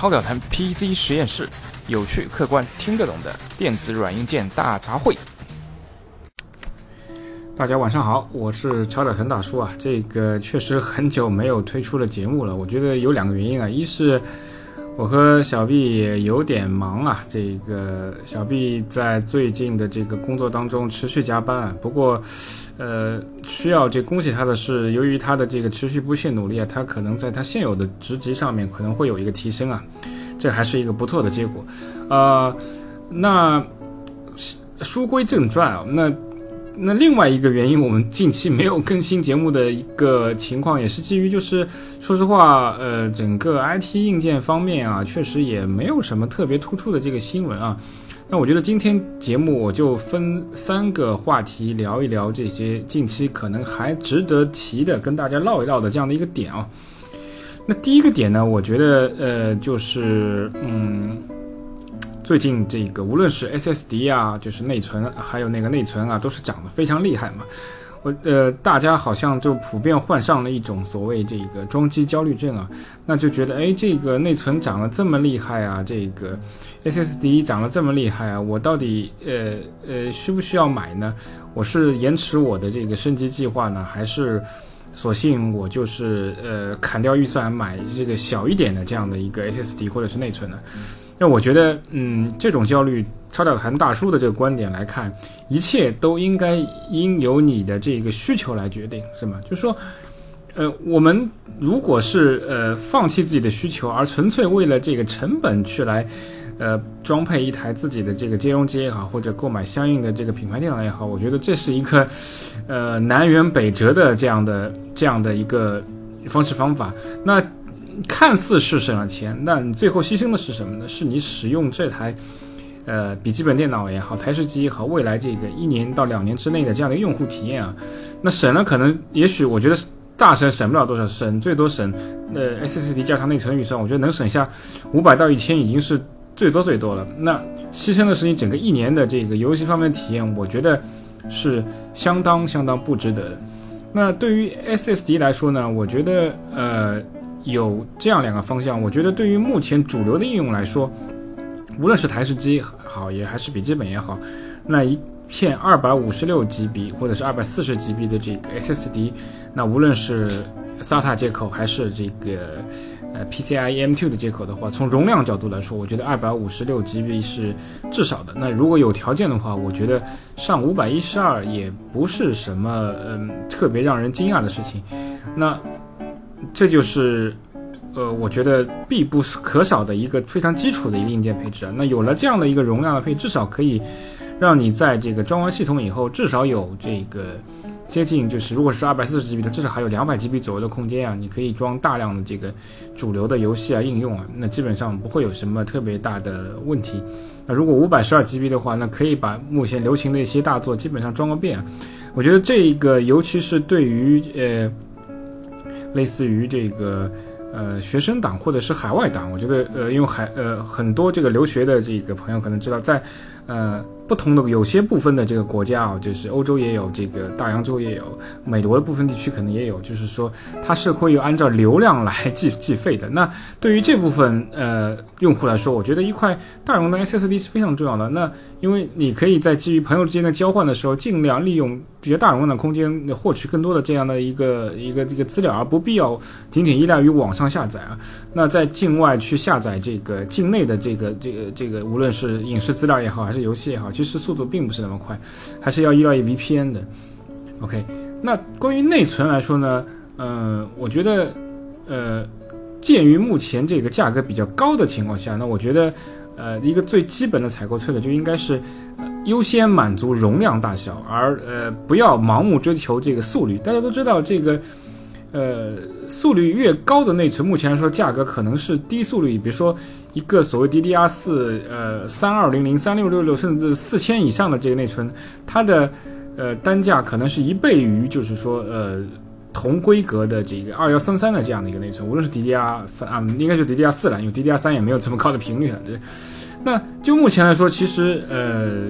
超表谈 PC 实验室，有趣、客观、听得懂的电子软硬件大杂烩。大家晚上好，我是超表谈大叔啊。这个确实很久没有推出了节目了，我觉得有两个原因啊，一是我和小 B 有点忙啊，这个小 B 在最近的这个工作当中持续加班啊，不过。呃，需要这恭喜他的是，由于他的这个持续不懈努力啊，他可能在他现有的职级上面可能会有一个提升啊，这还是一个不错的结果。呃，那书归正传啊，那那另外一个原因，我们近期没有更新节目的一个情况，也是基于就是说实话，呃，整个 IT 硬件方面啊，确实也没有什么特别突出的这个新闻啊。那我觉得今天节目我就分三个话题聊一聊这些近期可能还值得提的，跟大家唠一唠的这样的一个点啊。那第一个点呢，我觉得呃就是嗯，最近这个无论是 SSD 啊，就是内存，还有那个内存啊，都是涨得非常厉害嘛。我呃，大家好像就普遍患上了一种所谓这个装机焦虑症啊，那就觉得哎，这个内存涨得这么厉害啊，这个 SSD 涨得这么厉害啊，我到底呃呃需不需要买呢？我是延迟我的这个升级计划呢，还是索性我就是呃砍掉预算买这个小一点的这样的一个 SSD 或者是内存呢？那我觉得，嗯，这种焦虑，超掉谈大叔的这个观点来看，一切都应该应由你的这个需求来决定，是吗？就是说，呃，我们如果是呃放弃自己的需求，而纯粹为了这个成本去来，呃，装配一台自己的这个兼容机也好，或者购买相应的这个品牌电脑也好，我觉得这是一个，呃，南辕北辙的这样的这样的一个方式方法。那。看似是省了钱，但最后牺牲的是什么呢？是你使用这台，呃，笔记本电脑也好，台式机也好，未来这个一年到两年之内的这样的用户体验啊，那省了可能，也许我觉得大省省不了多少，省最多省，呃，SSD 加上内存预算，我觉得能省下五百到一千已经是最多最多了。那牺牲的是你整个一年的这个游戏方面的体验，我觉得是相当相当不值得的。那对于 SSD 来说呢，我觉得，呃。有这样两个方向，我觉得对于目前主流的应用来说，无论是台式机好也还是笔记本也好，那一片二百五十六 GB 或者是二百四十 GB 的这个 SSD，那无论是 SATA 接口还是这个呃 PCIe M2 的接口的话，从容量角度来说，我觉得二百五十六 GB 是至少的。那如果有条件的话，我觉得上五百一十二也不是什么嗯特别让人惊讶的事情。那这就是，呃，我觉得必不可少的一个非常基础的一个硬件配置啊。那有了这样的一个容量的配置，至少可以让你在这个装完系统以后，至少有这个接近，就是如果是二百四十 GB 的，至少还有两百 GB 左右的空间啊，你可以装大量的这个主流的游戏啊应用啊，那基本上不会有什么特别大的问题。那如果五百十二 GB 的话，那可以把目前流行的一些大作基本上装个遍。我觉得这一个，尤其是对于呃。类似于这个，呃，学生党或者是海外党，我觉得，呃，因为海，呃，很多这个留学的这个朋友可能知道，在，呃。不同的有些部分的这个国家啊，就是欧洲也有，这个大洋洲也有，美国的部分地区可能也有，就是说它是会有按照流量来计计费的。那对于这部分呃用户来说，我觉得一块大容量 SSD 是非常重要的。那因为你可以在基于朋友之间的交换的时候，尽量利用比较大容量的空间获取更多的这样的一个一个这个资料，而不必要仅仅依赖于网上下载啊。那在境外去下载这个境内的这个这个这个，无论是影视资料也好，还是游戏也好。其实速度并不是那么快，还是要依赖于 VPN 的。OK，那关于内存来说呢，呃，我觉得，呃，鉴于目前这个价格比较高的情况下，那我觉得，呃，一个最基本的采购策略就应该是优先满足容量大小，而呃不要盲目追求这个速率。大家都知道，这个呃速率越高的内存，目前来说价格可能是低速率，比如说。一个所谓 DDR 四，呃，三二零零、三六六六，甚至四千以上的这个内存，它的呃单价可能是一倍于，就是说呃同规格的这个二幺三三的这样的一个内存，无论是 DDR 三啊，应该是 DDR 四了，因为 DDR 三也没有这么高的频率了。对，那就目前来说，其实呃，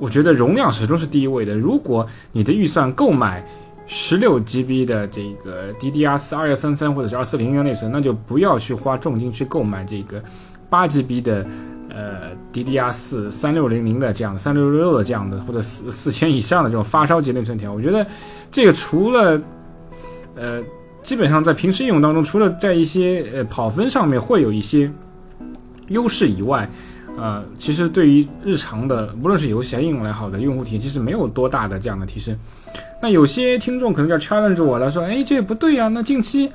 我觉得容量始终是第一位的。如果你的预算购买十六 GB 的这个 DDR 四二幺三三或者是二四零零内存，那就不要去花重金去购买这个八 GB 的呃 DDR 四三六零零的这样的三六六六的这样的或者四四千以上的这种发烧级内存条。我觉得这个除了呃基本上在平时应用当中，除了在一些呃跑分上面会有一些优势以外，呃，其实对于日常的无论是游戏还是应用来好的用户体验，其实没有多大的这样的提升。那有些听众可能要 challenge 我了，说，哎，这不对呀。那近期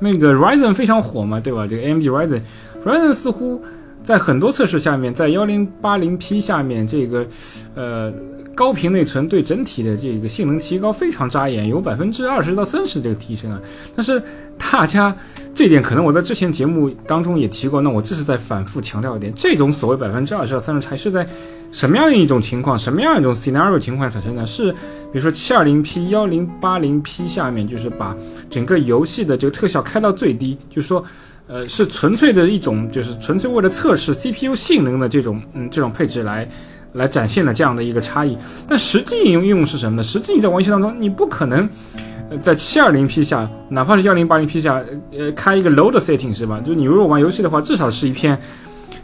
那个 Ryzen 非常火嘛，对吧？这个 AMD Ryzen，Ryzen 似乎在很多测试下面，在幺零八零 P 下面，这个呃高频内存对整体的这个性能提高非常扎眼，有百分之二十到三十这个提升啊。但是大家这点可能我在之前节目当中也提过，那我这是在反复强调一点，这种所谓百分之二十到三十还是在。什么样的一种情况，什么样一种 scenario 情况产生呢？是比如说七二零 P、幺零八零 P 下面，就是把整个游戏的这个特效开到最低，就是说，呃，是纯粹的一种，就是纯粹为了测试 CPU 性能的这种，嗯，这种配置来来展现的这样的一个差异。但实际应用应用是什么呢？实际你在玩游戏当中，你不可能，在七二零 P 下，哪怕是幺零八零 P 下，呃，开一个 low 的 setting 是吧？就是你如果玩游戏的话，至少是一片。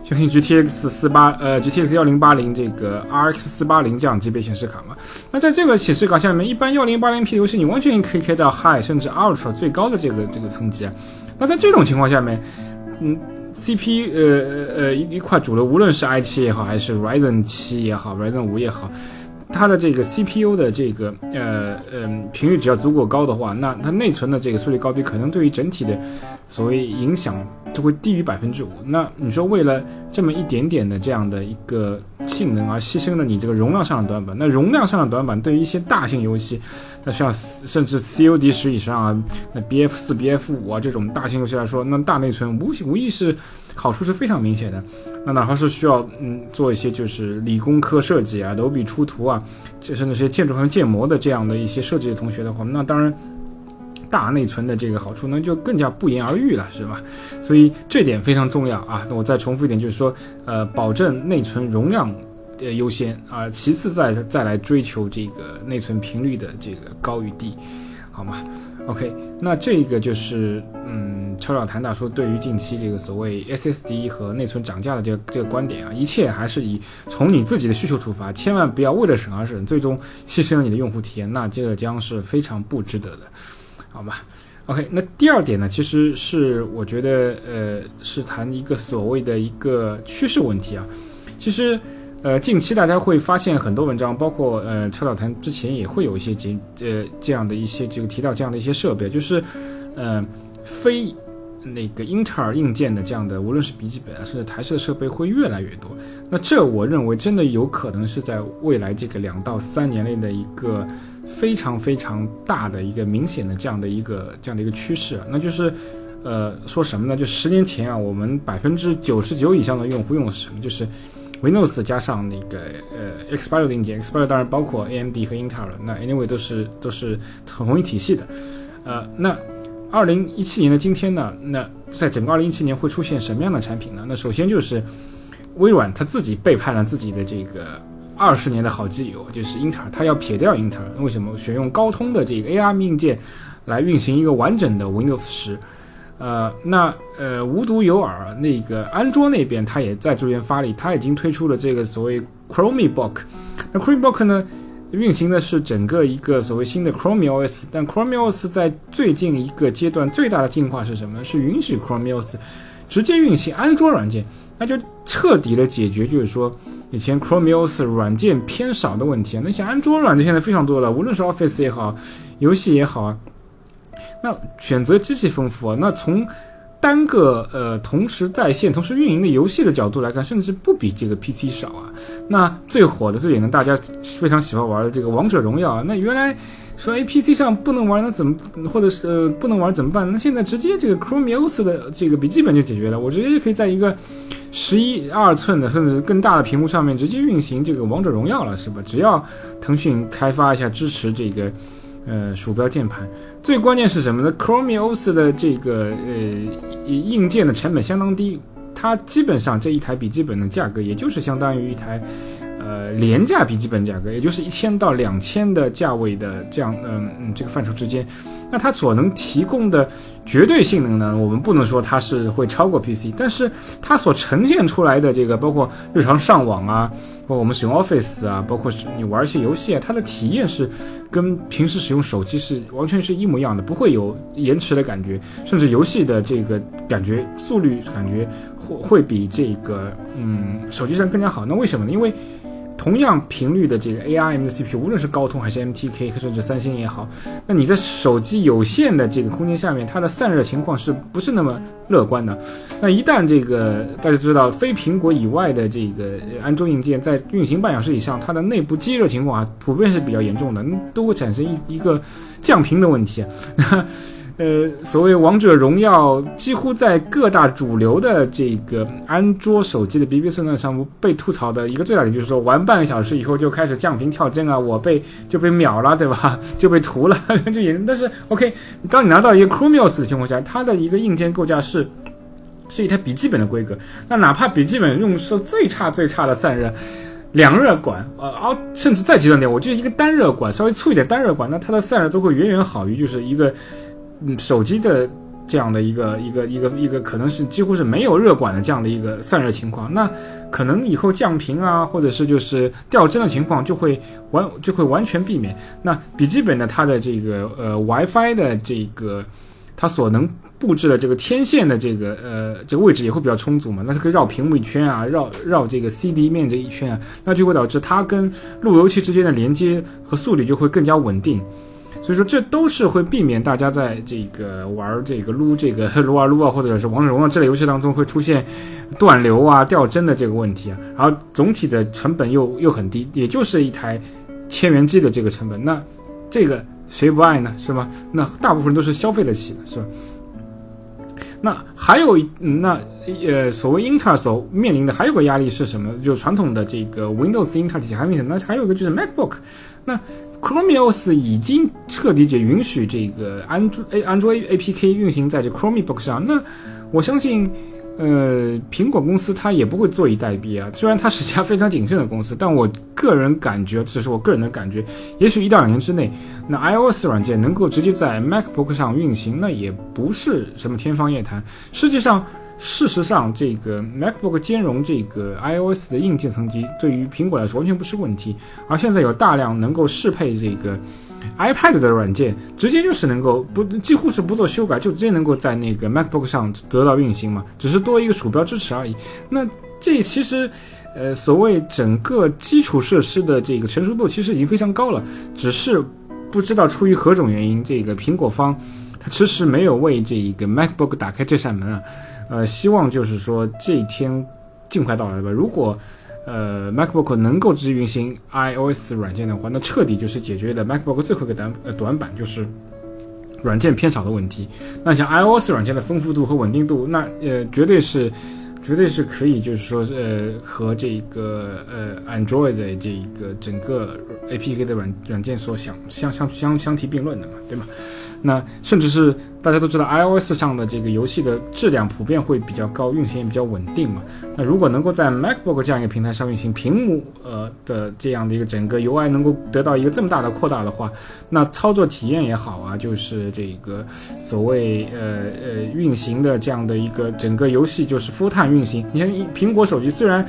就像 GTX 四八呃 GTX 幺零八零这个 RX 四八零这样级别显示卡嘛，那在这个显示卡下面，一般幺零八零 P 游戏你完全可以开到 High 甚至 Ultra 最高的这个这个层级啊。那在这种情况下面，嗯 C P U 呃呃一一块主流，无论是 i 七也好，还是 Ryzen 七也好，Ryzen 五也好。它的这个 CPU 的这个呃嗯频率只要足够高的话，那它内存的这个速率高低可能对于整体的所谓影响就会低于百分之五。那你说为了这么一点点的这样的一个性能而牺牲了你这个容量上的短板，那容量上的短板对于一些大型游戏，那像甚至 COD 十以上啊，那 BF 四、BF 五啊这种大型游戏来说，那大内存无无疑是好处是非常明显的。那哪怕是需要嗯做一些就是理工科设计啊、楼比出图啊，就是那些建筑和建模的这样的一些设计的同学的话，那当然大内存的这个好处呢就更加不言而喻了，是吧？所以这点非常重要啊。那我再重复一点，就是说呃，保证内存容量的优先啊，其次再再来追求这个内存频率的这个高与低，好吗？OK，那这个就是嗯，悄悄谈大叔对于近期这个所谓 SSD 和内存涨价的这个这个观点啊，一切还是以从你自己的需求出发，千万不要为了省而省，最终牺牲了你的用户体验，那这个将是非常不值得的，好吧？OK，那第二点呢，其实是我觉得呃，是谈一个所谓的一个趋势问题啊，其实。呃，近期大家会发现很多文章，包括呃，车导谈之前也会有一些节呃这样的一些就提到这样的一些设备，就是呃非那个英特尔硬件的这样的，无论是笔记本啊，甚至台式的设备会越来越多。那这我认为真的有可能是在未来这个两到三年内的一个非常非常大的一个明显的这样的一个这样的一个趋势。那就是呃说什么呢？就十年前啊，我们百分之九十九以上的用户用的是什么？就是 Windows 加上那个呃 Xpander 的硬件，Xpander 当然包括 AMD 和英特尔，那 anyway 都是都是同一体系的。呃，那二零一七年的今天呢，那在整个二零一七年会出现什么样的产品呢？那首先就是微软它自己背叛了自己的这个二十年的好基友，就是英特尔，它要撇掉英特尔，为什么选用高通的这个 ARM 硬件来运行一个完整的 Windows 十？呃，那呃，无独有耳，那个安卓那边它也在逐渐发力，它已经推出了这个所谓 Chromebook。那 Chromebook 呢，运行的是整个一个所谓新的 Chrome OS。但 Chrome OS 在最近一个阶段最大的进化是什么？是允许 Chrome OS 直接运行安卓软件，那就彻底的解决，就是说以前 Chrome OS 软件偏少的问题啊。那像安卓软件现在非常多了，无论是 Office 也好，游戏也好啊。那选择极其丰富啊！那从单个呃同时在线、同时运营的游戏的角度来看，甚至不比这个 PC 少啊。那最火的、最也能大家非常喜欢玩的这个王者荣耀啊，那原来说 A PC 上不能玩，那怎么或者是呃不能玩怎么办？那现在直接这个 Chrome OS 的这个笔记本就解决了，我直接就可以在一个十一二寸的甚至更大的屏幕上面直接运行这个王者荣耀了，是吧？只要腾讯开发一下支持这个。呃，鼠标键盘，最关键是什么呢？Chrome OS 的这个呃硬件的成本相当低，它基本上这一台笔记本的价格，也就是相当于一台呃廉价笔记本价格，也就是一千到两千的价位的这样嗯嗯这个范畴之间，那它所能提供的绝对性能呢，我们不能说它是会超过 PC，但是它所呈现出来的这个包括日常上网啊，包括我们使用 Office 啊，包括你玩一些游戏啊，它的体验是跟平时使用手机是完全是一模一样的，不会有延迟的感觉，甚至游戏的这个感觉速率感觉会。会比这个嗯手机上更加好，那为什么呢？因为同样频率的这个 ARM 的 CPU，无论是高通还是 MTK，甚至三星也好，那你在手机有限的这个空间下面，它的散热情况是不是那么乐观的？那一旦这个大家知道，非苹果以外的这个安卓硬件在运行半小时以上，它的内部积热情况啊，普遍是比较严重的，都会产生一一个降频的问题。呃，所谓王者荣耀，几乎在各大主流的这个安卓手机的 BB 算段上被吐槽的一个最大点，就是说玩半个小时以后就开始降频跳帧啊，我被就被秒了，对吧？就被屠了，就也。但是 OK，当你拿到一个 Chromeos 的情况下，它的一个硬件构架是是一台笔记本的规格，那哪怕笔记本用说最差最差的散热，两热管，呃，啊，甚至再极端点，我觉得一个单热管稍微粗一点单热管，那它的散热都会远远好于就是一个。嗯，手机的这样的一个一个一个一个可能是几乎是没有热管的这样的一个散热情况，那可能以后降频啊，或者是就是掉帧的情况就会完就会完全避免。那笔记本呢，它的这个呃 WiFi 的这个它所能布置的这个天线的这个呃这个位置也会比较充足嘛，那它可以绕屏幕一圈啊，绕绕这个 CD 面这一圈啊，那就会导致它跟路由器之间的连接和速率就会更加稳定。所以说，这都是会避免大家在这个玩这个撸这个 撸啊撸啊，或者是王者荣耀这类游戏当中会出现断流啊、掉帧的这个问题啊。然后总体的成本又又很低，也就是一台千元机的这个成本。那这个谁不爱呢？是吧？那大部分人都是消费得起的，是吧？那还有一那呃，所谓英特尔所面临的还有个压力是什么？就是传统的这个 Windows 英特尔体系还没什那还有一个就是 MacBook，那。Chromeos 已经彻底就允许这个安卓 A 安卓 APK 运行在这 Chromebook 上。那我相信，呃，苹果公司它也不会坐以待毙啊。虽然它是家非常谨慎的公司，但我个人感觉，这是我个人的感觉，也许一到两年之内，那 iOS 软件能够直接在 MacBook 上运行，那也不是什么天方夜谭。实际上。事实上，这个 MacBook 兼容这个 iOS 的硬件层级，对于苹果来说完全不是问题。而现在有大量能够适配这个 iPad 的软件，直接就是能够不几乎是不做修改，就直接能够在那个 MacBook 上得到运行嘛，只是多一个鼠标支持而已。那这其实，呃，所谓整个基础设施的这个成熟度其实已经非常高了，只是不知道出于何种原因，这个苹果方它迟迟没有为这一个 MacBook 打开这扇门啊。呃，希望就是说这一天尽快到来吧。如果呃 MacBook 能够直接运行 iOS 软件的话，那彻底就是解决了 MacBook 最后一个短呃短板，就是软件偏少的问题。那像 iOS 软件的丰富度和稳定度，那呃绝对是绝对是可以，就是说呃和这个呃 Android 的这个整个 APK 的软软件所相相相相相提并论的嘛，对吗？那甚至是大家都知道，iOS 上的这个游戏的质量普遍会比较高，运行也比较稳定嘛。那如果能够在 MacBook 这样一个平台上运行，屏幕呃的这样的一个整个 UI 能够得到一个这么大的扩大的话，那操作体验也好啊，就是这个所谓呃呃运行的这样的一个整个游戏就是 full time 运行。你像苹果手机虽然。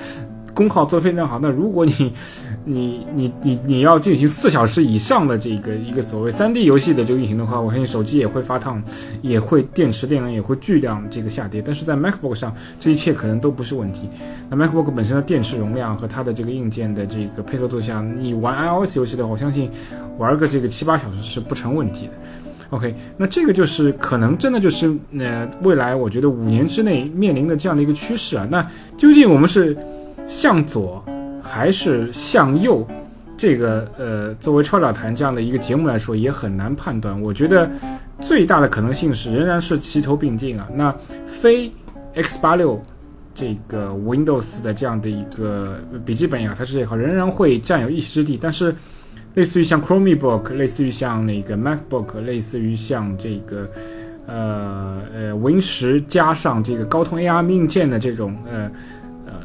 功耗做非常好，那如果你，你你你你要进行四小时以上的这个一个所谓三 D 游戏的这个运行的话，我相信手机也会发烫，也会电池电量也会巨量这个下跌。但是在 MacBook 上，这一切可能都不是问题。那 MacBook 本身的电池容量和它的这个硬件的这个配合度下，你玩 iOS 游戏的话，我相信玩个这个七八小时是不成问题的。OK，那这个就是可能真的就是呃未来我觉得五年之内面临的这样的一个趋势啊。那究竟我们是？向左还是向右？这个呃，作为超导谈这样的一个节目来说，也很难判断。我觉得最大的可能性是仍然是齐头并进啊。那非 X 八六这个 Windows 的这样的一个笔记本也好，它是也好，仍然会占有一席之地。但是，类似于像 Chromebook，类似于像那个 MacBook，类似于像这个呃呃 Win 十加上这个高通 AR 硬件的这种呃。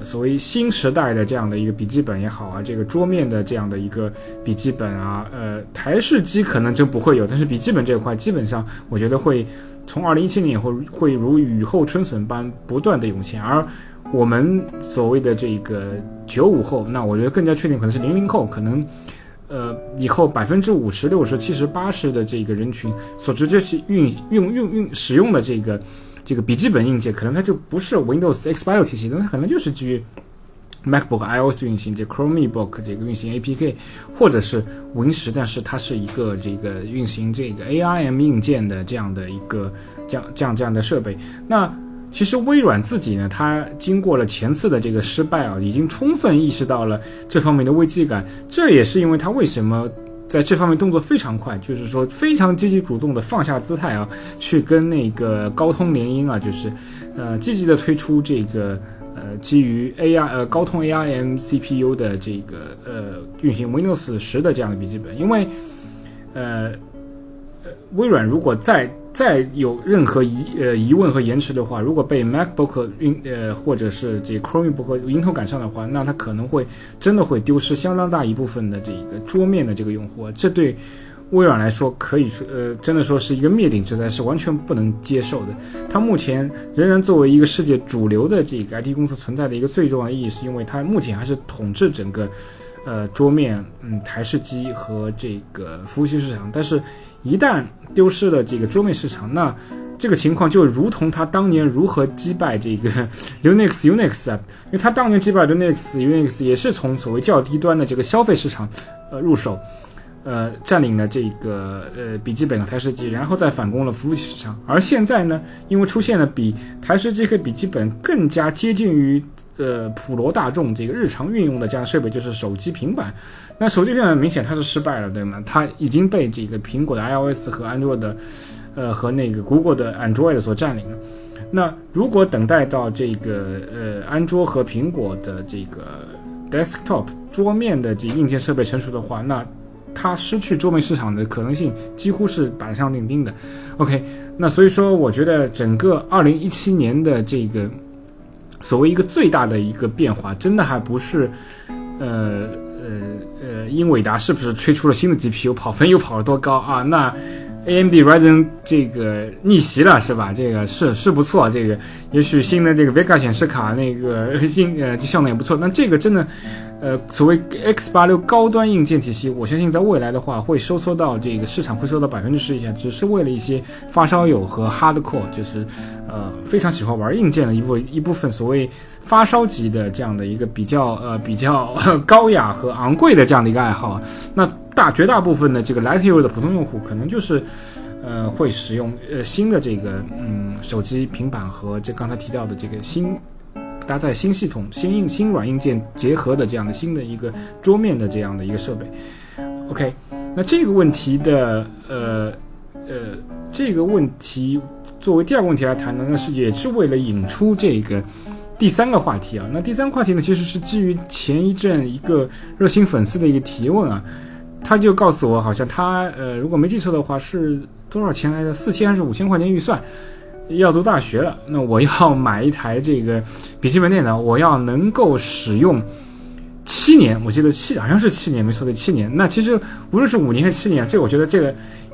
所谓新时代的这样的一个笔记本也好啊，这个桌面的这样的一个笔记本啊，呃，台式机可能就不会有，但是笔记本这块基本上我觉得会从二零一七年以后会如雨后春笋般不断的涌现，而我们所谓的这个九五后，那我觉得更加确定可能是零零后，可能。呃，以后百分之五十、六十、七十、八十的这个人群所直接去运用、用、用使用的这个这个笔记本硬件，可能它就不是 Windows X86 体系，那它可能就是基于 MacBook iOS 运行这 Chromebook 这个运行 APK，或者是 Win 十，但是它是一个这个运行这个 ARM 硬件的这样的一个这样这样这样的设备，那。其实微软自己呢，它经过了前次的这个失败啊，已经充分意识到了这方面的危机感。这也是因为它为什么在这方面动作非常快，就是说非常积极主动的放下姿态啊，去跟那个高通联姻啊，就是呃积极的推出这个呃基于 AI 呃高通 A R M C P U 的这个呃运行 Windows 十的这样的笔记本。因为呃呃微软如果在再有任何疑呃疑问和延迟的话，如果被 MacBook 运呃或者是这 Chromebook 迎头赶上的话，那它可能会真的会丢失相当大一部分的这个桌面的这个用户。这对微软来说，可以说呃真的说是一个灭顶之灾，是完全不能接受的。它目前仍然作为一个世界主流的这个 IT 公司存在的一个最重要的意义，是因为它目前还是统治整个呃桌面嗯台式机和这个服务器市场，但是。一旦丢失了这个桌面市场，那这个情况就如同他当年如何击败这个 Linux Unix 啊，因为他当年击败 Linux Unix 也是从所谓较低端的这个消费市场呃入手，呃占领了这个呃笔记本和台式机，然后再反攻了服务器市场。而现在呢，因为出现了比台式机和笔记本更加接近于呃普罗大众这个日常运用的这样设备，就是手机平板。那手机平板明显它是失败了，对吗？它已经被这个苹果的 iOS 和安卓的，呃，和那个 Google 的 Android 所占领了。那如果等待到这个呃安卓和苹果的这个 desktop 桌面的这硬件设备成熟的话，那它失去桌面市场的可能性几乎是板上钉钉的。OK，那所以说，我觉得整个2017年的这个所谓一个最大的一个变化，真的还不是呃。呃英伟达是不是推出了新的 GPU，跑分又跑了多高啊？那 AMD Ryzen 这个逆袭了是吧？这个是是不错，这个也许新的这个 Vega 显示卡那个新呃这效能也不错。那这个真的。呃，所谓 X 八六高端硬件体系，我相信在未来的话会收缩到这个市场会收到百分之十以下，只是为了一些发烧友和 hardcore，就是呃非常喜欢玩硬件的一部一部分所谓发烧级的这样的一个比较呃比较 高雅和昂贵的这样的一个爱好啊。那大绝大部分的这个 light use 的普通用户，可能就是呃会使用呃新的这个嗯手机、平板和这刚才提到的这个新。搭载新系统、新硬、新软硬件结合的这样的新的一个桌面的这样的一个设备，OK，那这个问题的呃呃这个问题作为第二个问题来谈呢，那是也是为了引出这个第三个话题啊。那第三个话题呢，其实是基于前一阵一个热心粉丝的一个提问啊，他就告诉我，好像他呃如果没记错的话是多少钱来着？四千还是五千块钱预算？要读大学了，那我要买一台这个笔记本电脑，我要能够使用七年，我记得七好像是七年，没错对七年。那其实无论是五年还是七年，这我觉得这个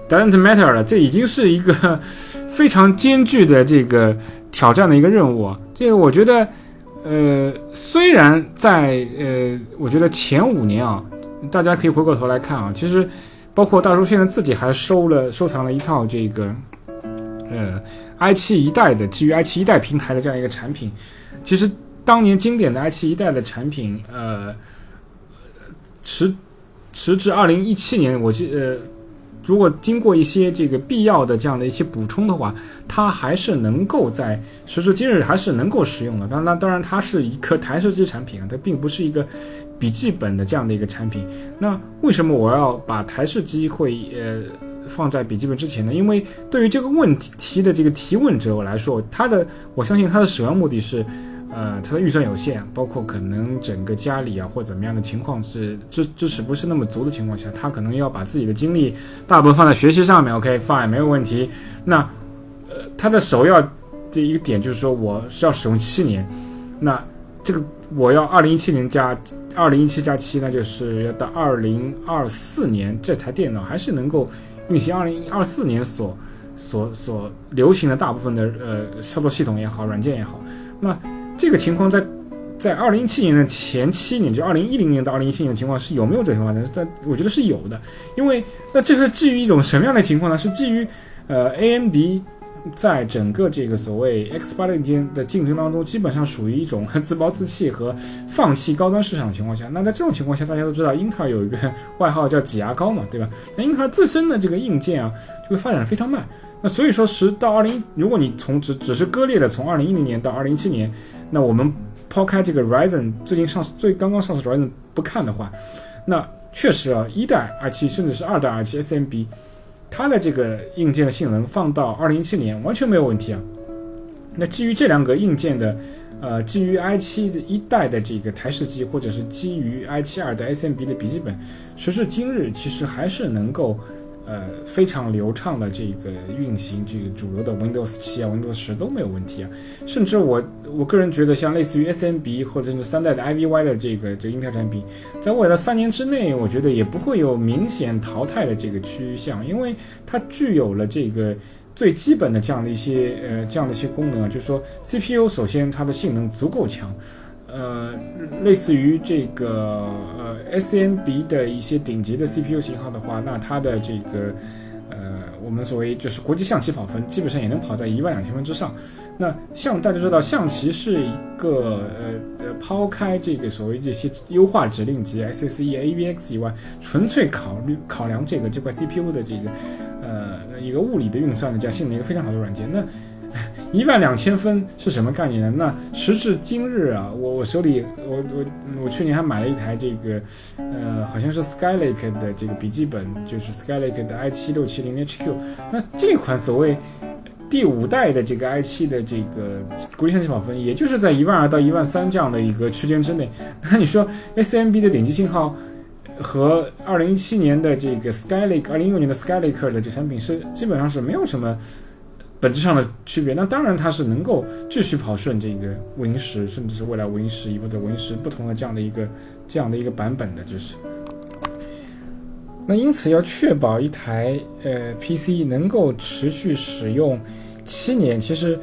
doesn't matter 了，这已经是一个非常艰巨的这个挑战的一个任务。这个我觉得，呃，虽然在呃，我觉得前五年啊，大家可以回过头来看啊，其实包括大叔现在自己还收了收藏了一套这个，呃。，i 七一代的基于 i 七一代平台的这样一个产品，其实当年经典的 i 七一代的产品，呃，时时至二零一七年，我记呃，如果经过一些这个必要的这样的一些补充的话，它还是能够在时至今日还是能够使用的。当然，当然它是一颗台式机产品啊，它并不是一个笔记本的这样的一个产品。那为什么我要把台式机会呃？放在笔记本之前呢？因为对于这个问题的这个提问者来说，他的我相信他的首要目的是，呃，他的预算有限，包括可能整个家里啊或怎么样的情况是支支持不是那么足的情况下，他可能要把自己的精力大部分放在学习上面。OK，fine，没有问题。那呃，他的首要这一个点就是说，我是要使用七年，那这个我要二零一七年加二零一七加七，那就是要到二零二四年，这台电脑还是能够运行二零二四年所所所流行的大部分的呃操作系统也好，软件也好。那这个情况在在二零一七年的前七年，就二零一零年到二零一七年的情况是有没有这种情况呢？但我觉得是有的，因为那这是基于一种什么样的情况呢？是基于呃 AMD。在整个这个所谓 X 八零间的竞争当中，基本上属于一种 自暴自弃和放弃高端市场的情况下。那在这种情况下，大家都知道英特尔有一个外号叫挤牙膏嘛，对吧？那英特尔自身的这个硬件啊，就会发展的非常慢。那所以说，十到二零，如果你从只只是割裂的从二零一零年到二零一七年，那我们抛开这个 Ryzen 最近上最刚刚上市 Ryzen 不看的话，那确实啊，一代 R 七甚至是二代 R 七 SMB。它的这个硬件的性能放到二零一七年完全没有问题啊。那基于这两个硬件的，呃，基于 i 七的一代的这个台式机，或者是基于 i 七二的 SMB 的笔记本，时至今日其实还是能够。呃，非常流畅的这个运行，这个主流的 Windows 七啊、Windows 十都没有问题啊。甚至我我个人觉得，像类似于 SMB 或者是三代的 IVY 的这个这个英特尔产品，在未来三年之内，我觉得也不会有明显淘汰的这个趋向，因为它具有了这个最基本的这样的一些呃这样的一些功能啊，就是说 CPU 首先它的性能足够强。呃，类似于这个呃 S M B 的一些顶级的 C P U 型号的话，那它的这个呃，我们所谓就是国际象棋跑分，基本上也能跑在一万两千分之上。那像大家知道，象棋是一个呃呃，抛开这个所谓这些优化指令集 S S E A V X 以外，纯粹考虑考量这个这块 C P U 的这个呃一个物理的运算的这样性能一个非常好的软件。那一万两千分是什么概念呢？那时至今日啊，我我手里我我我去年还买了一台这个，呃，好像是 Skylake 的这个笔记本，就是 Skylake 的 i 七六七零 HQ。那这款所谓第五代的这个 i 七的这个国际象棋跑分，也就是在一万二到一万三这样的一个区间之内。那你说 SMB 的顶级信号和二零一七年的这个 Skylake，二零一六年的 Skylake 的这产品是基本上是没有什么。本质上的区别，那当然它是能够继续跑顺这个 Win 十，甚至是未来 Win 十一或者 Win 十不同的这样的一个这样的一个版本的，就是。那因此要确保一台呃 PC 能够持续使用七年，其实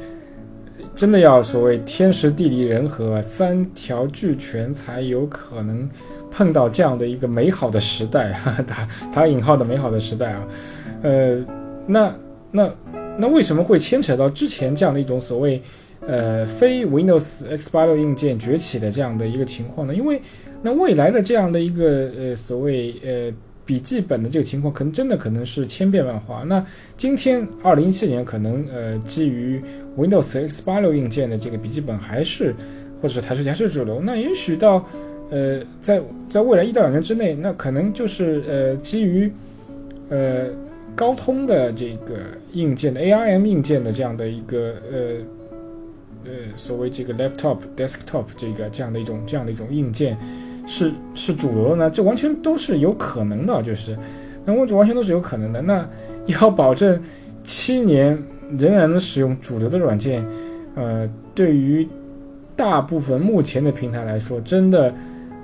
真的要所谓天时地利人和三条俱全，才有可能碰到这样的一个美好的时代，打打引号的美好的时代啊，呃，那那。那为什么会牵扯到之前这样的一种所谓，呃，非 Windows X86 硬件崛起的这样的一个情况呢？因为那未来的这样的一个呃所谓呃笔记本的这个情况，可能真的可能是千变万化。那今天二零一七年可能呃基于 Windows X86 硬件的这个笔记本还是或者是台式机还是主流。那也许到呃在在未来一到两年之内，那可能就是呃基于呃。高通的这个硬件的 ARM 硬件的这样的一个呃呃所谓这个 laptop desktop 这个这样的一种这样的一种硬件是是主流的呢？这完全都是有可能的，就是那完完全都是有可能的。那 要保证七年仍然能使用主流的软件，呃，对于大部分目前的平台来说，真的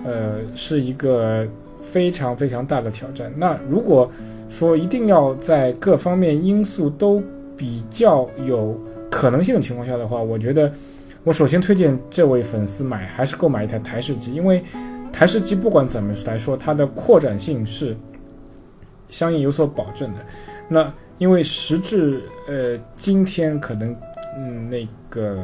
呃是一个非常非常大的挑战。那如果说一定要在各方面因素都比较有可能性的情况下的话，我觉得我首先推荐这位粉丝买还是购买一台台式机，因为台式机不管怎么来说，它的扩展性是相应有所保证的。那因为时至呃今天，可能嗯那个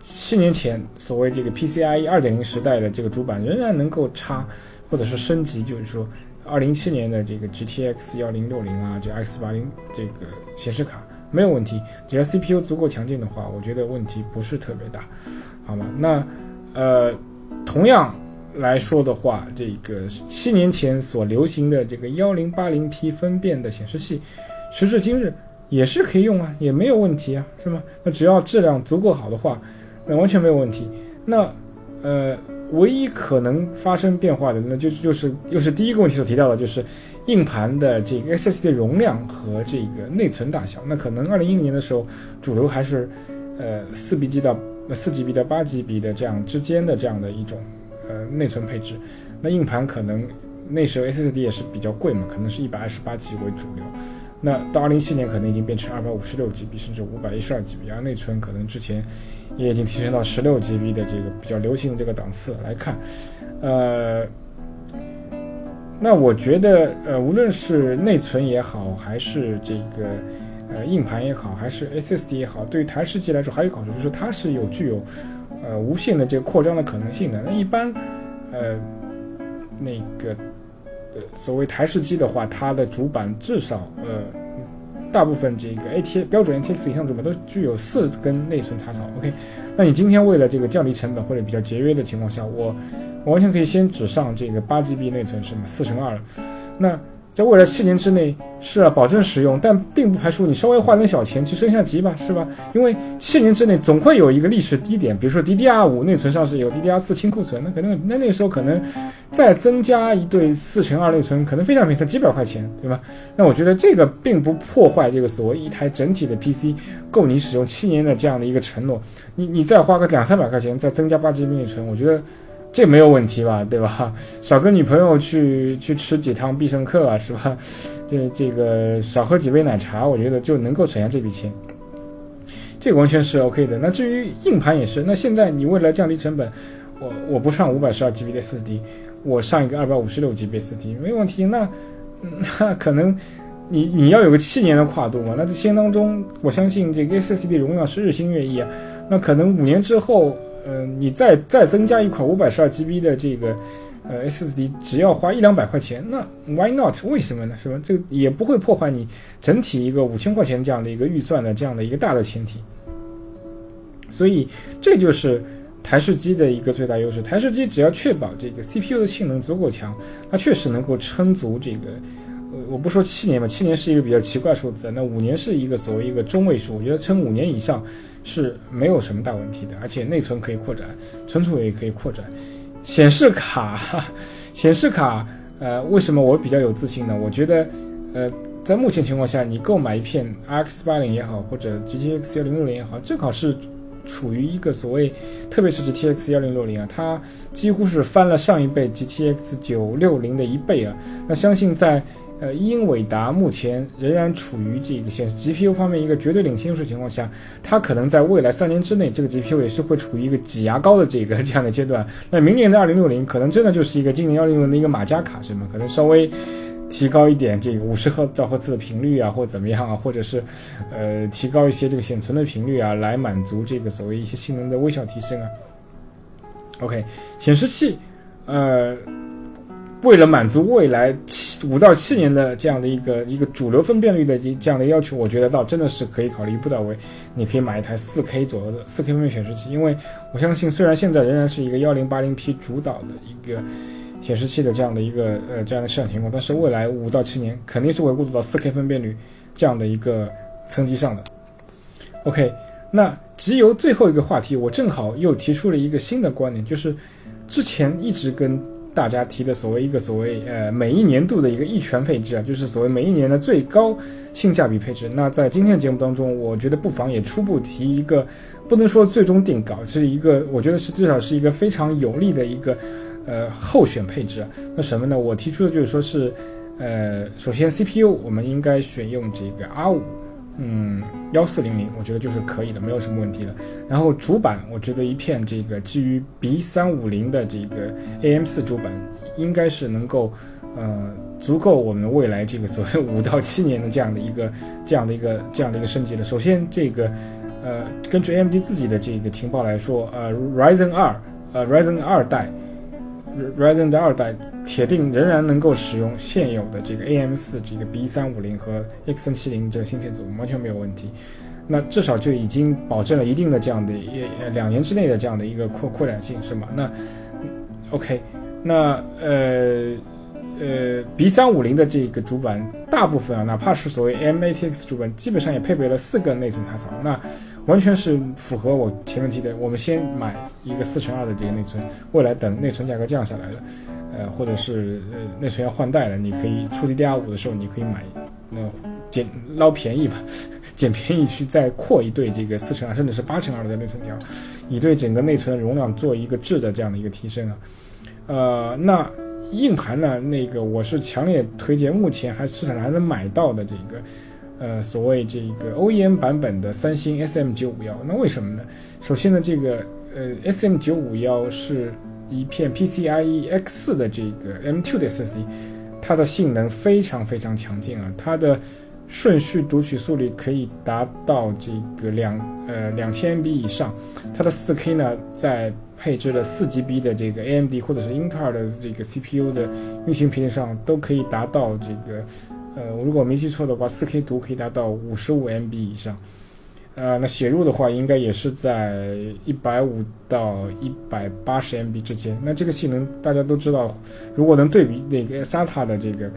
七年前所谓这个 PCIe 二点零时代的这个主板仍然能够插或者是升级，就是说。二零一七年的这个 GTX 幺零六零啊，这 X 八零这个显示卡没有问题，只要 CPU 足够强劲的话，我觉得问题不是特别大，好吗？那呃，同样来说的话，这个七年前所流行的这个幺零八零 P 分辨的显示器，时至今日也是可以用啊，也没有问题啊，是吗？那只要质量足够好的话，那完全没有问题。那呃。唯一可能发生变化的，那就就是又是第一个问题所提到的，就是硬盘的这个 SSD 容量和这个内存大小。那可能二零一零年的时候，主流还是呃四 B G 到四 GB 到八 GB 的这样之间的这样的一种呃内存配置。那硬盘可能那时候 SSD 也是比较贵嘛，可能是一百二十八 G 为主流。那到二零一七年可能已经变成二百五十六 GB 甚至五百一十二 GB，而内存可能之前也已经提升到十六 GB 的这个比较流行的这个档次来看，呃，那我觉得呃无论是内存也好，还是这个呃硬盘也好，还是 SSD 也好，对于台式机来说还有好处，就是它是有具有呃无限的这个扩张的可能性的。那一般呃那个呃。所谓台式机的话，它的主板至少呃，大部分这个 A T A 标准 ATX 以上主板都具有四根内存插槽。OK，那你今天为了这个降低成本或者比较节约的情况下，我我完全可以先只上这个八 GB 内存是吗？四乘二，那。在未来七年之内是啊，保证使用，但并不排除你稍微花点小钱去升下级吧，是吧？因为七年之内总会有一个历史低点，比如说 DDR 五内存上是有 DDR 四清库存，那可能那那个时候可能再增加一对四乘二内存，可能非常便宜，才几百块钱，对吧？那我觉得这个并不破坏这个所谓一台整体的 PC 够你使用七年的这样的一个承诺。你你再花个两三百块钱再增加八 GB 内存，我觉得。这没有问题吧，对吧？少跟女朋友去去吃几趟必胜客啊，是吧？这这个少喝几杯奶茶，我觉得就能够省下这笔钱，这个完全是 OK 的。那至于硬盘也是，那现在你为了降低成本，我我不上五百十二 GB 的 SSD，我上一个二百五十六 GB SSD 没问题。那那可能你你要有个七年的跨度嘛？那这七年当中，我相信这个 SSD 荣耀是日新月异啊。那可能五年之后。嗯，你再再增加一款五百十二 GB 的这个呃 SSD，只要花一两百块钱，那 Why not？为什么呢？是吧？这个也不会破坏你整体一个五千块钱这样的一个预算的这样的一个大的前提。所以这就是台式机的一个最大优势。台式机只要确保这个 CPU 的性能足够强，它确实能够撑足这个。我不说七年吧，七年是一个比较奇怪数字，那五年是一个所谓一个中位数，我觉得撑五年以上。是没有什么大问题的，而且内存可以扩展，存储也可以扩展。显示卡，显示卡，呃，为什么我比较有自信呢？我觉得，呃，在目前情况下，你购买一片 RX 八零也好，或者 GTX 幺零六零也好，正好是处于一个所谓，特别是 GTX 幺零六零啊，它几乎是翻了上一辈 GTX 九六零的一倍啊。那相信在呃，英伟达目前仍然处于这个显示 GPU 方面一个绝对领先优势情况下，它可能在未来三年之内，这个 GPU 也是会处于一个挤牙膏的这个这样的阶段。那明年的二零六零可能真的就是一个今年幺零六零的一个马甲卡，是吗？可能稍微提高一点这个五十赫兆赫兹的频率啊，或怎么样啊，或者是呃提高一些这个显存的频率啊，来满足这个所谓一些性能的微小提升啊。OK，显示器，呃。为了满足未来七五到七年的这样的一个一个主流分辨率的这这样的要求，我觉得倒真的是可以考虑一步到位。你可以买一台四 K 左右的四 K 分辨显示器，因为我相信，虽然现在仍然是一个幺零八零 P 主导的一个显示器的这样的一个呃这样的市场情况，但是未来五到七年肯定是会过渡到四 K 分辨率这样的一个层级上的。OK，那集邮最后一个话题，我正好又提出了一个新的观点，就是之前一直跟。大家提的所谓一个所谓呃每一年度的一个一拳配置啊，就是所谓每一年的最高性价比配置。那在今天的节目当中，我觉得不妨也初步提一个，不能说最终定稿，是一个我觉得是至少是一个非常有利的一个呃候选配置。那什么呢？我提出的就是说是呃，首先 CPU 我们应该选用这个 R 五。嗯，幺四零零，我觉得就是可以的，没有什么问题的。然后主板，我觉得一片这个基于 B 三五零的这个 AM 四主板，应该是能够，呃，足够我们未来这个所谓五到七年的这样的一个这样的一个这样的一个升级的。首先，这个，呃，根据 AMD 自己的这个情报来说，呃，Ryzen 二，呃，Ryzen 二代。Ryzen 的二代铁定仍然能够使用现有的这个 AM 四这个 B 三五零和 X 三七零这个芯片组，完全没有问题。那至少就已经保证了一定的这样的呃两年之内的这样的一个扩扩展性，是吗？那 OK，那呃呃 B 三五零的这个主板大部分啊，哪怕是所谓 MATX 主板，基本上也配备了四个内存插槽。那完全是符合我前面提的，我们先买一个四乘二的这个内存，未来等内存价格降下来了，呃，或者是呃内存要换代了，你可以出 DDR 五的时候，你可以买那捡捞便宜吧，捡便宜去再扩一对这个四乘二甚至是八乘二的内存条，以对整个内存容量做一个质的这样的一个提升啊。呃，那硬盘呢？那个我是强烈推荐，目前还市场上还能买到的这个，呃，所谓这个 OEM 版本的三星 SM 九五幺。那为什么呢？首先呢，这个呃 SM 九五幺是一片 PCIe X 四的这个 M2 的 SSD，它的性能非常非常强劲啊，它的顺序读取速率可以达到这个两呃两千 MB 以上，它的四 K 呢在配置了四 GB 的这个 AMD 或者是英特尔的这个 CPU 的运行频率上，都可以达到这个，呃，如果没记错的话，4K 读可以达到 55MB 以上，呃，那写入的话，应该也是在150到 180MB 之间。那这个性能大家都知道，如果能对比那个 SATA 的这个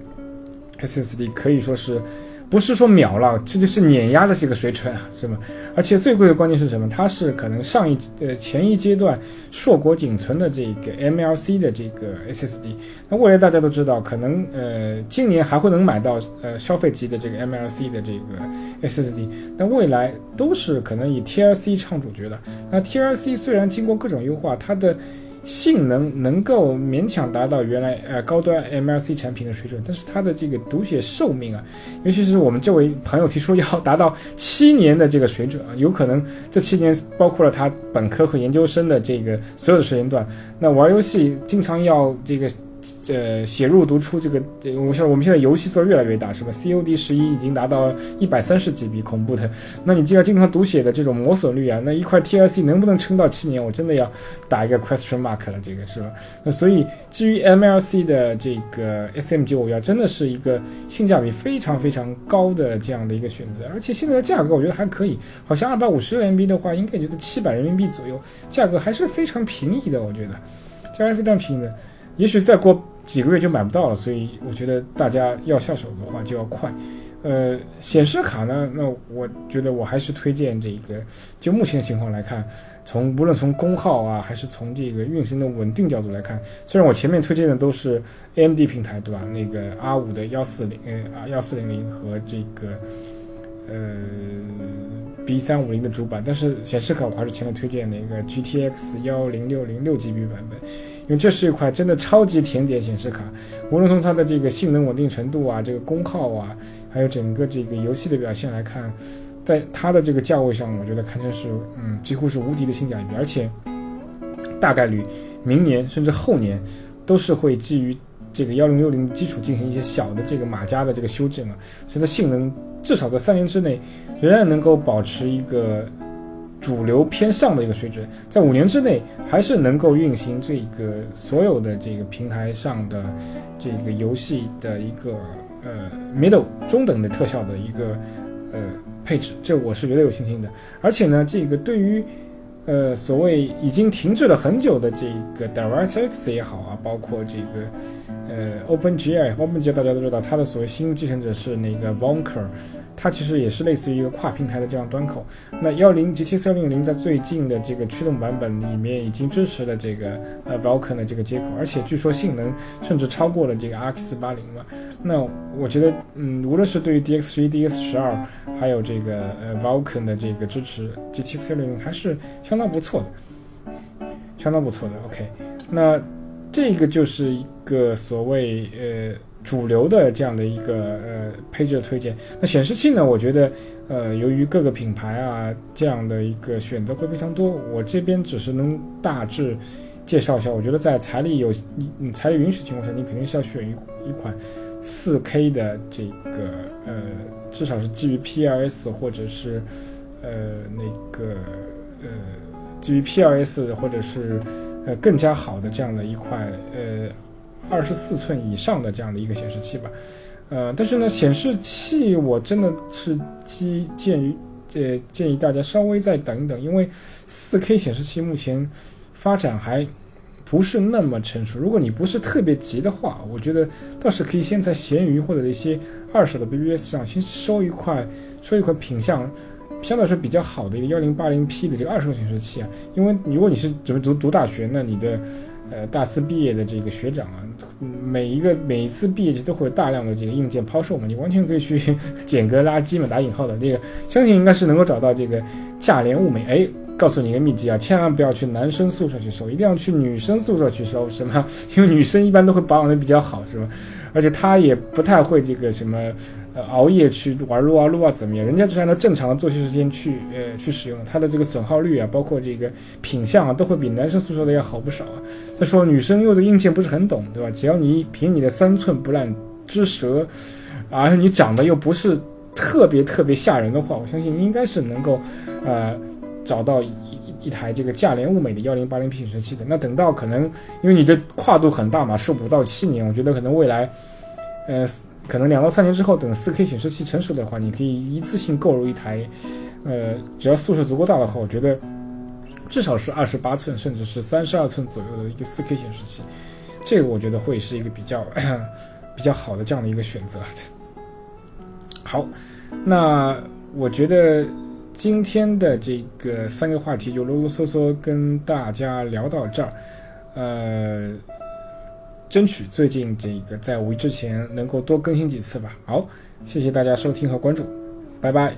SSD，可以说是。不是说秒了，这就是碾压的这个水准啊，是吗？而且最贵的关键是什么？它是可能上一呃前一阶段硕果仅存的这个 MLC 的这个 SSD。那未来大家都知道，可能呃今年还会能买到呃消费级的这个 MLC 的这个 SSD。那未来都是可能以 TLC 唱主角的。那 TLC 虽然经过各种优化，它的性能能够勉强达到原来呃高端 MLC 产品的水准，但是它的这个读写寿命啊，尤其是我们这位朋友提出要 达到七年的这个水准啊，有可能这七年包括了他本科和研究生的这个所有的时间段，那玩游戏经常要这个。呃，写入读出这个，我像我们现在游戏做的越来越大，是吧？COD 十一已经达到一百三十 GB，恐怖的。那你既然经常读写的这种磨损率啊，那一块 TLC 能不能撑到七年？我真的要打一个 question mark 了，这个是吧？那所以基于 MLC 的这个 SM 九五幺，真的是一个性价比非常非常高的这样的一个选择，而且现在的价格我觉得还可以，好像二百五十六 MB 的话，应该就在七百人民币左右，价格还是非常便宜的，我觉得价格非常便宜的。也许再过几个月就买不到了，所以我觉得大家要下手的话就要快。呃，显示卡呢，那我觉得我还是推荐这个。就目前的情况来看，从无论从功耗啊，还是从这个运行的稳定角度来看，虽然我前面推荐的都是 AMD 平台，对吧？那个 R 五的幺四零，呃，幺四零零和这个呃 B 三五零的主板，但是显示卡我还是前面推荐那个 GTX 幺零六零六 GB 版本。因为这是一块真的超级甜点显示卡，无论从它的这个性能稳定程度啊，这个功耗啊，还有整个这个游戏的表现来看，在它的这个价位上，我觉得堪称是嗯几乎是无敌的性价比，而且大概率明年甚至后年都是会基于这个幺零六零基础进行一些小的这个马甲的这个修正啊，所以它性能至少在三年之内仍然能够保持一个。主流偏上的一个水准，在五年之内还是能够运行这个所有的这个平台上的这个游戏的一个呃 middle 中等的特效的一个呃配置，这我是绝对有信心的。而且呢，这个对于呃所谓已经停滞了很久的这个 DirectX 也好啊，包括这个呃 OpenGL，OpenGL 大家都知道，它的所谓新继承者是那个 Vonker。它其实也是类似于一个跨平台的这样端口。那幺零 GTX 幺零零在最近的这个驱动版本里面已经支持了这个呃 Vulkan 的这个接口，而且据说性能甚至超过了这个 RX 八零嘛。那我觉得，嗯，无论是对于 DX 十一、DX 十二，还有这个呃 Vulkan 的这个支持，GTX 幺零零还是相当不错的，相当不错的。OK，那这个就是一个所谓呃。主流的这样的一个呃配置的推荐，那显示器呢？我觉得，呃，由于各个品牌啊这样的一个选择会非常多，我这边只是能大致介绍一下。我觉得在财力有你财力允许情况下，你肯定是要选一一款四 K 的这个呃，至少是基于 PLS 或者是呃那个呃基于 PLS 或者是呃更加好的这样的一块呃。二十四寸以上的这样的一个显示器吧，呃，但是呢，显示器我真的是基建于，呃，建议大家稍微再等一等，因为四 K 显示器目前发展还不是那么成熟。如果你不是特别急的话，我觉得倒是可以先在闲鱼或者一些二手的 BBS 上先收一块，收一块品相相对来说比较好的一个幺零八零 P 的这个二手显示器啊。因为如果你是准备读读大学，那你的呃大四毕业的这个学长啊，每一个每一次毕业季都会有大量的这个硬件抛售嘛，你完全可以去捡个垃圾嘛，打引号的这个，相信应该是能够找到这个价廉物美。哎，告诉你一个秘籍啊，千万不要去男生宿舍去收，一定要去女生宿舍去收，什么？因为女生一般都会保养的比较好，是吧？而且她也不太会这个什么。呃，熬夜去玩撸啊撸啊怎么样？人家是按照正常的作息时间去呃去使用，它的这个损耗率啊，包括这个品相啊，都会比男生宿舍的要好不少啊。再说女生用的硬件不是很懂，对吧？只要你凭你的三寸不烂之舌，而且你长得又不是特别特别吓人的话，我相信应该是能够呃找到一一台这个价廉物美的幺零八零 P 显示器的。那等到可能因为你的跨度很大嘛，是五到七年，我觉得可能未来呃。可能两到三年之后，等 4K 显示器成熟的话，你可以一次性购入一台，呃，只要宿舍足够大的话，我觉得至少是二十八寸，甚至是三十二寸左右的一个 4K 显示器，这个我觉得会是一个比较 比较好的这样的一个选择。好，那我觉得今天的这个三个话题就啰啰嗦嗦跟大家聊到这儿，呃。争取最近这个在五一之前能够多更新几次吧。好，谢谢大家收听和关注，拜拜。